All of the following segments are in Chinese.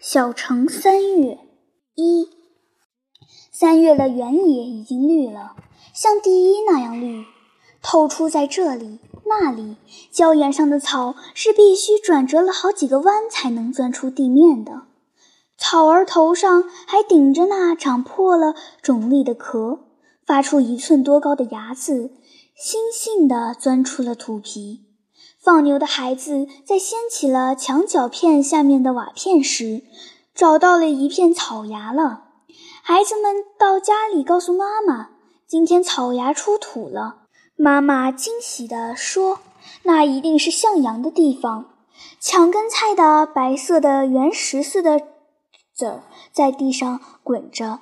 小城三月一，三月的原野已经绿了，像第一那样绿，透出在这里那里。礁岩上的草是必须转折了好几个弯才能钻出地面的，草儿头上还顶着那长破了种粒的壳，发出一寸多高的牙子，悻悻地钻出了土皮。放牛的孩子在掀起了墙角片下面的瓦片时，找到了一片草芽了。孩子们到家里告诉妈妈，今天草芽出土了。妈妈惊喜地说：“那一定是向阳的地方。”墙根菜的白色的圆石似的籽儿在地上滚着，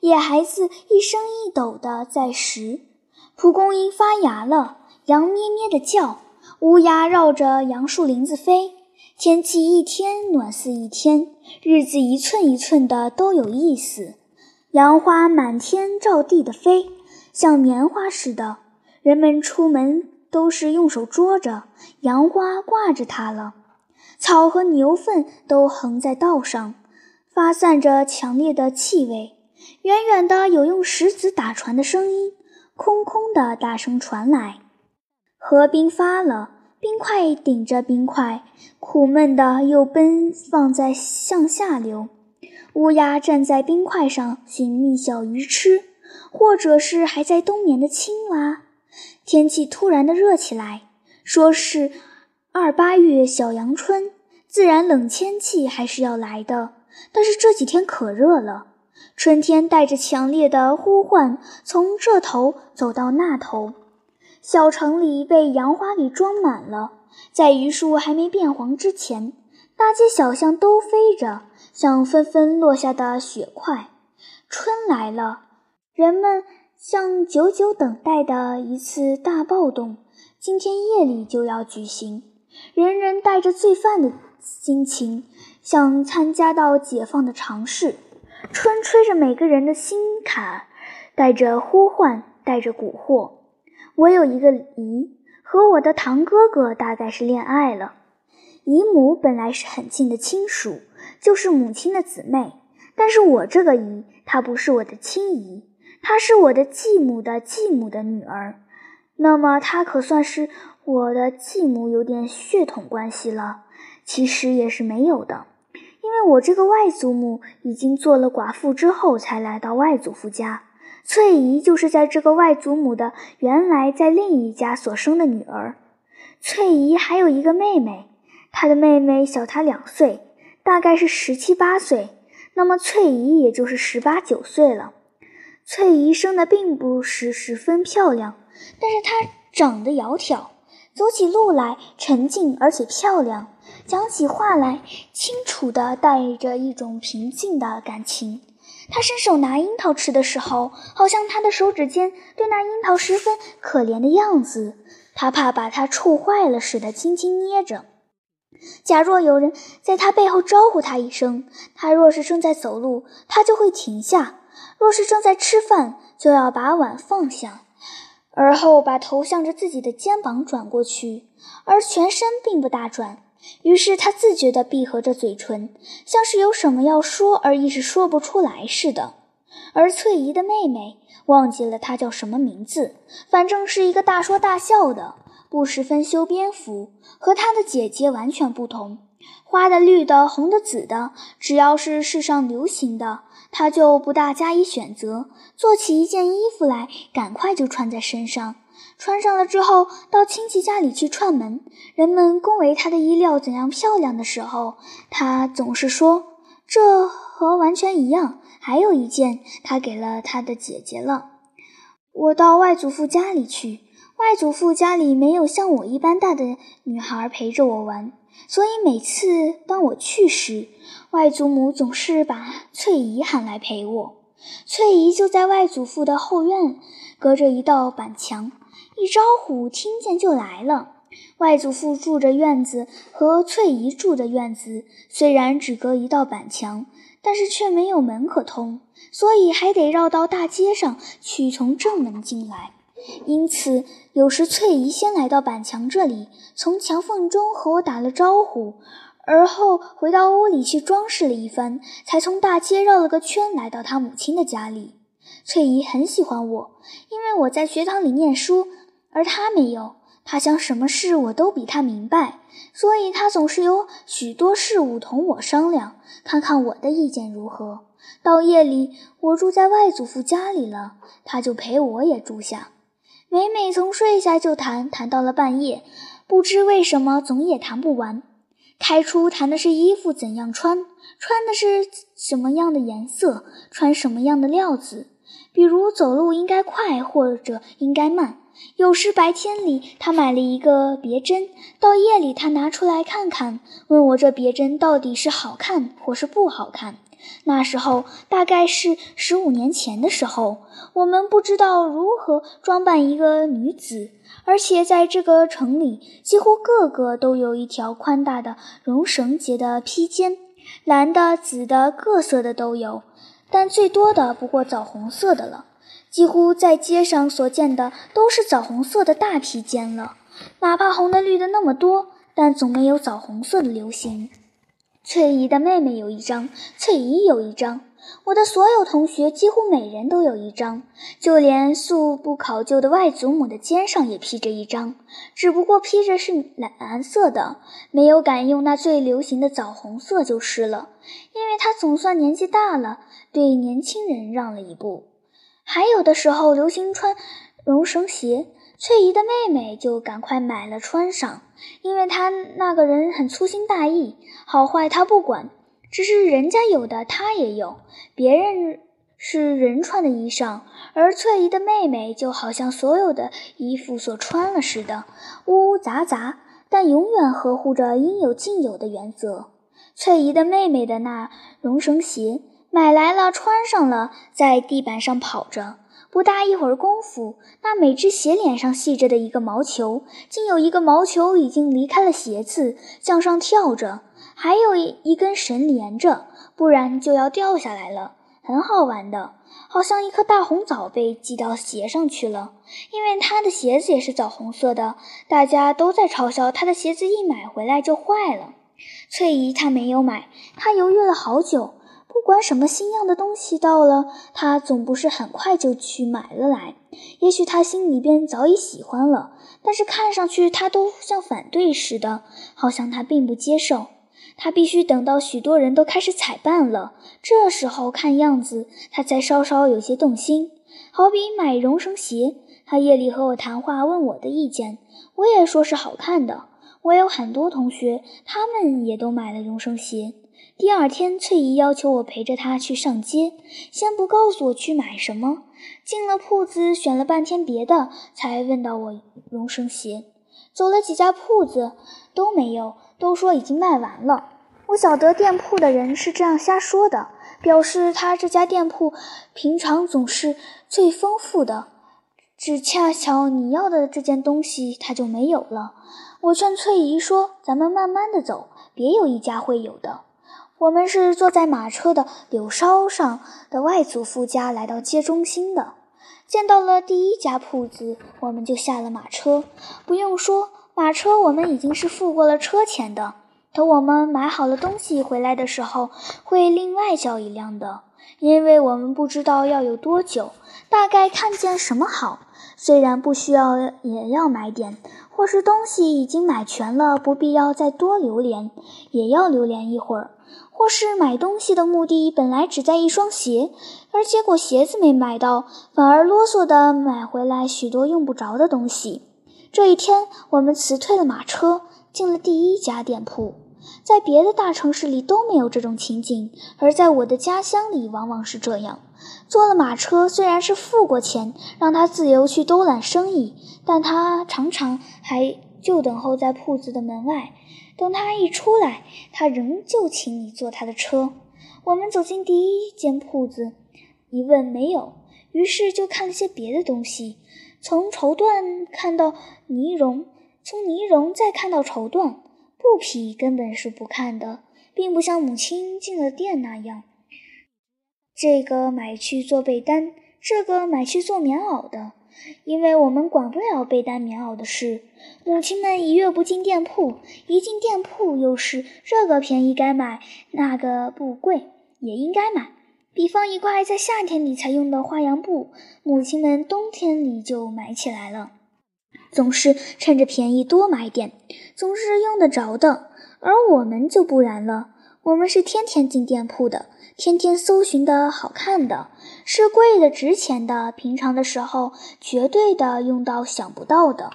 野孩子一升一抖地在拾。蒲公英发芽了，羊咩咩地叫。乌鸦绕着杨树林子飞，天气一天暖似一天，日子一寸一寸的都有意思。杨花满天照地的飞，像棉花似的。人们出门都是用手捉着，杨花挂着它了。草和牛粪都横在道上，发散着强烈的气味。远远的有用石子打船的声音，空空的大声传来。河冰发了，冰块顶着冰块，苦闷的又奔放在向下流。乌鸦站在冰块上寻觅小鱼吃，或者是还在冬眠的青蛙。天气突然的热起来，说是二八月小阳春，自然冷天气还是要来的。但是这几天可热了，春天带着强烈的呼唤，从这头走到那头。小城里被杨花给装满了，在榆树还没变黄之前，大街小巷都飞着，像纷纷落下的雪块。春来了，人们像久久等待的一次大暴动，今天夜里就要举行。人人带着罪犯的心情，想参加到解放的尝试。春吹着每个人的心坎，带着呼唤，带着蛊惑。我有一个姨，和我的堂哥哥大概是恋爱了。姨母本来是很近的亲属，就是母亲的姊妹。但是我这个姨，她不是我的亲姨，她是我的继母的继母的女儿。那么她可算是我的继母有点血统关系了。其实也是没有的，因为我这个外祖母已经做了寡妇之后，才来到外祖父家。翠姨就是在这个外祖母的原来在另一家所生的女儿。翠姨还有一个妹妹，她的妹妹小她两岁，大概是十七八岁。那么翠姨也就是十八九岁了。翠姨生的并不是十分漂亮，但是她长得窈窕，走起路来沉静而且漂亮，讲起话来清楚的带着一种平静的感情。他伸手拿樱桃吃的时候，好像他的手指尖对那樱桃十分可怜的样子，他怕把它触坏了似的，轻轻捏着。假若有人在他背后招呼他一声，他若是正在走路，他就会停下；若是正在吃饭，就要把碗放下，而后把头向着自己的肩膀转过去，而全身并不大转。于是他自觉地闭合着嘴唇，像是有什么要说而一时说不出来似的。而翠姨的妹妹忘记了她叫什么名字，反正是一个大说大笑的，不十分修边幅，和她的姐姐完全不同。花的、绿的、红的、紫的，只要是世上流行的，她就不大加以选择，做起一件衣服来，赶快就穿在身上。穿上了之后，到亲戚家里去串门，人们恭维她的衣料怎样漂亮的时候，她总是说：“这和完全一样。”还有一件，她给了她的姐姐了。我到外祖父家里去，外祖父家里没有像我一般大的女孩陪着我玩，所以每次当我去时，外祖母总是把翠姨喊来陪我。翠姨就在外祖父的后院，隔着一道板墙。一招呼，听见就来了。外祖父住着院子，和翠姨住的院子虽然只隔一道板墙，但是却没有门可通，所以还得绕到大街上去，从正门进来。因此，有时翠姨先来到板墙这里，从墙缝中和我打了招呼，而后回到屋里去装饰了一番，才从大街绕了个圈来到她母亲的家里。翠姨很喜欢我，因为我在学堂里念书，而他没有。他想什么事我都比他明白，所以他总是有许多事物同我商量，看看我的意见如何。到夜里，我住在外祖父家里了，他就陪我也住下。每每从睡下就谈，谈到了半夜，不知为什么总也谈不完。开初谈的是衣服怎样穿，穿的是什么样的颜色，穿什么样的料子。比如走路应该快或者应该慢。有时白天里他买了一个别针，到夜里他拿出来看看，问我这别针到底是好看或是不好看。那时候大概是十五年前的时候，我们不知道如何装扮一个女子，而且在这个城里几乎个个都有一条宽大的绒绳结的披肩，蓝的、紫的，各色的都有。但最多的不过枣红色的了，几乎在街上所见的都是枣红色的大披肩了。哪怕红的绿的那么多，但总没有枣红色的流行。翠姨的妹妹有一张，翠姨有一张，我的所有同学几乎每人都有一张，就连素不考究的外祖母的肩上也披着一张，只不过披着是蓝蓝色的，没有敢用那最流行的枣红色就是了，因为她总算年纪大了。对年轻人让了一步，还有的时候流行穿绒绳鞋，翠姨的妹妹就赶快买了穿上，因为她那个人很粗心大意，好坏她不管，只是人家有的她也有，别人是人穿的衣裳，而翠姨的妹妹就好像所有的衣服所穿了似的，呜呜杂杂，但永远合乎着应有尽有的原则。翠姨的妹妹的那绒绳鞋。买来了，穿上了，在地板上跑着。不大一会儿功夫，那每只鞋脸上系着的一个毛球，竟有一个毛球已经离开了鞋子，向上跳着，还有一根绳连着，不然就要掉下来了。很好玩的，好像一颗大红枣被系到鞋上去了。因为他的鞋子也是枣红色的，大家都在嘲笑他的鞋子一买回来就坏了。翠姨她没有买，她犹豫了好久。不管什么新样的东西到了，他总不是很快就去买了来。也许他心里边早已喜欢了，但是看上去他都像反对似的，好像他并不接受。他必须等到许多人都开始采办了，这时候看样子他才稍稍有些动心。好比买绒绳鞋，他夜里和我谈话，问我的意见，我也说是好看的。我有很多同学，他们也都买了绒绳鞋。第二天，翠姨要求我陪着她去上街，先不告诉我去买什么。进了铺子，选了半天别的，才问到我荣生鞋。走了几家铺子，都没有，都说已经卖完了。我晓得店铺的人是这样瞎说的，表示他这家店铺平常总是最丰富的，只恰巧你要的这件东西他就没有了。我劝翠姨说：“咱们慢慢的走，别有一家会有的。”我们是坐在马车的柳梢上的外祖父家来到街中心的，见到了第一家铺子，我们就下了马车。不用说，马车我们已经是付过了车钱的。等我们买好了东西回来的时候，会另外叫一辆的，因为我们不知道要有多久，大概看见什么好，虽然不需要也要买点，或是东西已经买全了，不必要再多留连，也要留连一会儿。或是买东西的目的本来只在一双鞋，而结果鞋子没买到，反而啰嗦的买回来许多用不着的东西。这一天，我们辞退了马车，进了第一家店铺。在别的大城市里都没有这种情景，而在我的家乡里往往是这样。坐了马车，虽然是付过钱，让他自由去兜揽生意，但他常常还就等候在铺子的门外。等他一出来，他仍旧请你坐他的车。我们走进第一间铺子，一问没有，于是就看了些别的东西，从绸缎看到呢绒，从呢绒再看到绸缎，布匹根本是不看的，并不像母亲进了店那样，这个买去做被单，这个买去做棉袄的。因为我们管不了被单棉袄的事。母亲们一月不进店铺，一进店铺又是这个便宜该买，那个不贵也应该买。比方一块在夏天里才用的花洋布，母亲们冬天里就买起来了，总是趁着便宜多买点，总是用得着的。而我们就不然了，我们是天天进店铺的。天天搜寻的好看的，是贵的、值钱的。平常的时候，绝对的用到想不到的。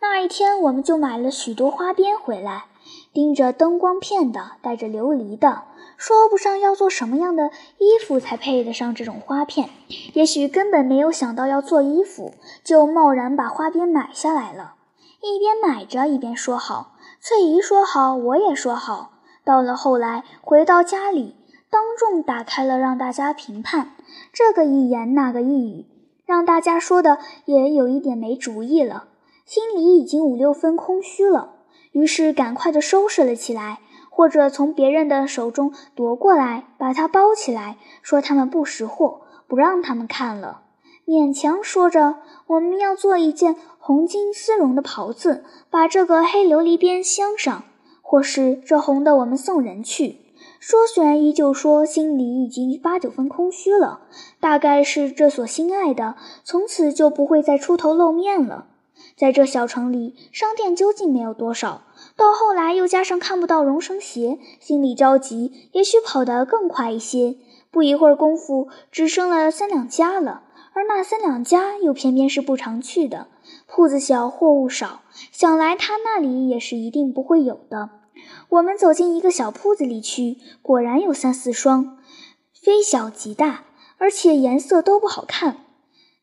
那一天，我们就买了许多花边回来，盯着灯光片的，带着琉璃的，说不上要做什么样的衣服才配得上这种花片。也许根本没有想到要做衣服，就贸然把花边买下来了。一边买着，一边说好。翠姨说好，我也说好。到了后来，回到家里。当众打开了，让大家评判，这个一言那个一语，让大家说的也有一点没主意了，心里已经五六分空虚了，于是赶快的收拾了起来，或者从别人的手中夺过来，把它包起来，说他们不识货，不让他们看了，勉强说着我们要做一件红金丝绒的袍子，把这个黑琉璃边镶上，或是这红的我们送人去。说虽然依旧说，心里已经八九分空虚了。大概是这所心爱的，从此就不会再出头露面了。在这小城里，商店究竟没有多少。到后来又加上看不到绒绳鞋，心里着急，也许跑得更快一些。不一会儿功夫，只剩了三两家了。而那三两家又偏偏是不常去的，铺子小，货物少，想来他那里也是一定不会有的。我们走进一个小铺子里去，果然有三四双，非小即大，而且颜色都不好看。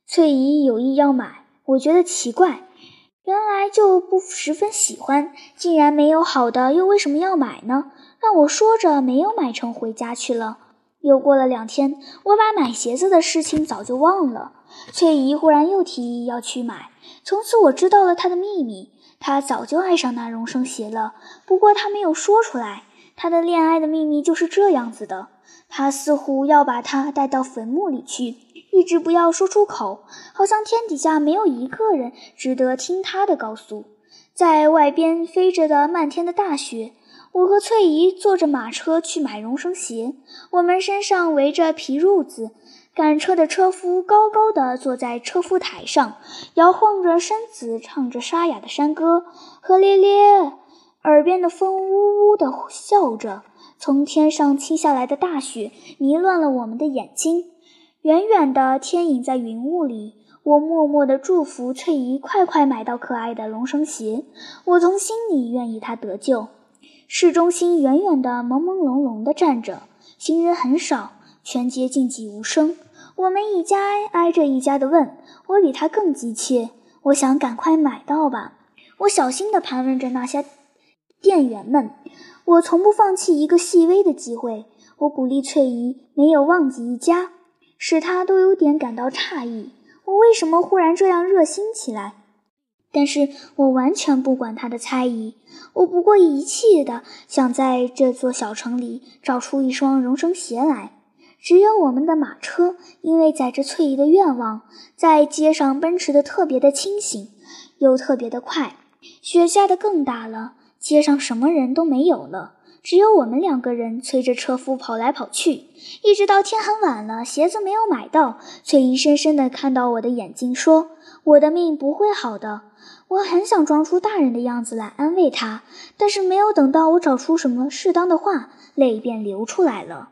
翠姨有意要买，我觉得奇怪，原来就不十分喜欢，竟然没有好的，又为什么要买呢？让我说着没有买成，回家去了。又过了两天，我把买鞋子的事情早就忘了。翠姨忽然又提议要去买，从此我知道了她的秘密。他早就爱上那绒绳鞋了，不过他没有说出来。他的恋爱的秘密就是这样子的：他似乎要把他带到坟墓里去，一直不要说出口，好像天底下没有一个人值得听他的告诉。在外边飞着的漫天的大雪，我和翠姨坐着马车去买绒绳鞋，我们身上围着皮褥子。赶车的车夫高高的坐在车夫台上，摇晃着身子，唱着沙哑的山歌。何咧咧，耳边的风呜呜的笑着。从天上倾下来的大雪迷乱了我们的眼睛。远远的天隐在云雾里。我默默地祝福翠姨快快买到可爱的龙绳鞋。我从心里愿意她得救。市中心远远的朦朦胧胧地站着，行人很少。全街静寂无声，我们一家挨着一家的问，我比他更急切。我想赶快买到吧。我小心地盘问着那些店员们，我从不放弃一个细微的机会。我鼓励翠姨没有忘记一家，使她都有点感到诧异。我为什么忽然这样热心起来？但是我完全不管她的猜疑，我不过一气的想在这座小城里找出一双绒绳鞋来。只有我们的马车，因为载着翠姨的愿望，在街上奔驰的特别的清醒，又特别的快。雪下的更大了，街上什么人都没有了，只有我们两个人催着车夫跑来跑去，一直到天很晚了，鞋子没有买到。翠姨深深地看到我的眼睛，说：“我的命不会好的。”我很想装出大人的样子来安慰她，但是没有等到我找出什么适当的话，泪便流出来了。